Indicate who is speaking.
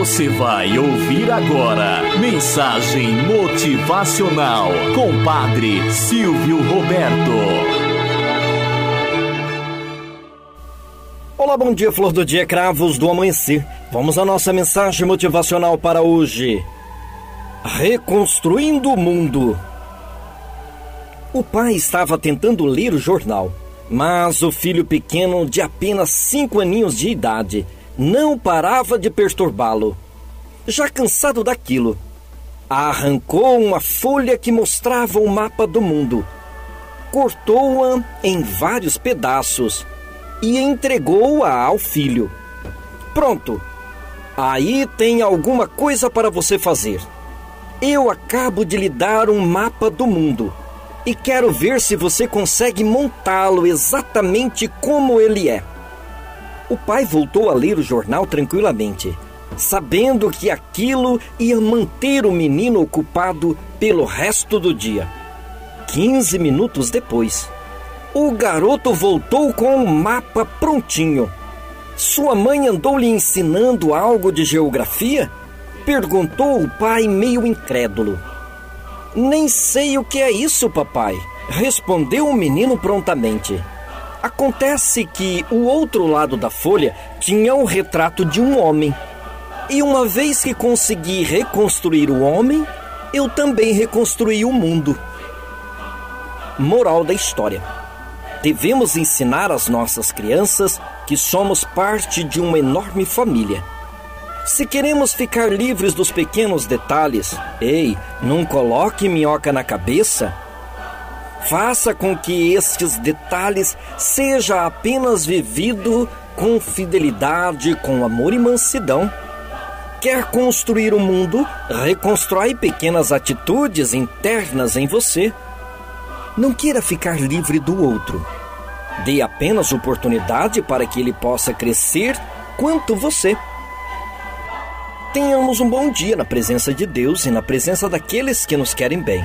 Speaker 1: Você vai ouvir agora Mensagem Motivacional com Padre Silvio Roberto.
Speaker 2: Olá, bom dia, flor do dia, cravos do amanhecer. Vamos à nossa mensagem motivacional para hoje. Reconstruindo o mundo. O pai estava tentando ler o jornal, mas o filho pequeno, de apenas cinco aninhos de idade, não parava de perturbá-lo. Já cansado daquilo, arrancou uma folha que mostrava o mapa do mundo, cortou-a em vários pedaços e entregou-a ao filho. Pronto, aí tem alguma coisa para você fazer. Eu acabo de lhe dar um mapa do mundo e quero ver se você consegue montá-lo exatamente como ele é. O pai voltou a ler o jornal tranquilamente, sabendo que aquilo ia manter o menino ocupado pelo resto do dia. Quinze minutos depois, o garoto voltou com o mapa prontinho. Sua mãe andou lhe ensinando algo de geografia? Perguntou o pai, meio incrédulo. Nem sei o que é isso, papai, respondeu o menino prontamente. Acontece que o outro lado da folha tinha o retrato de um homem. E uma vez que consegui reconstruir o homem, eu também reconstruí o mundo. Moral da história: devemos ensinar às nossas crianças que somos parte de uma enorme família. Se queremos ficar livres dos pequenos detalhes, ei, não coloque minhoca na cabeça Faça com que estes detalhes seja apenas vivido com fidelidade, com amor e mansidão. Quer construir o mundo? Reconstrói pequenas atitudes internas em você. Não queira ficar livre do outro. Dê apenas oportunidade para que ele possa crescer quanto você. Tenhamos um bom dia na presença de Deus e na presença daqueles que nos querem bem.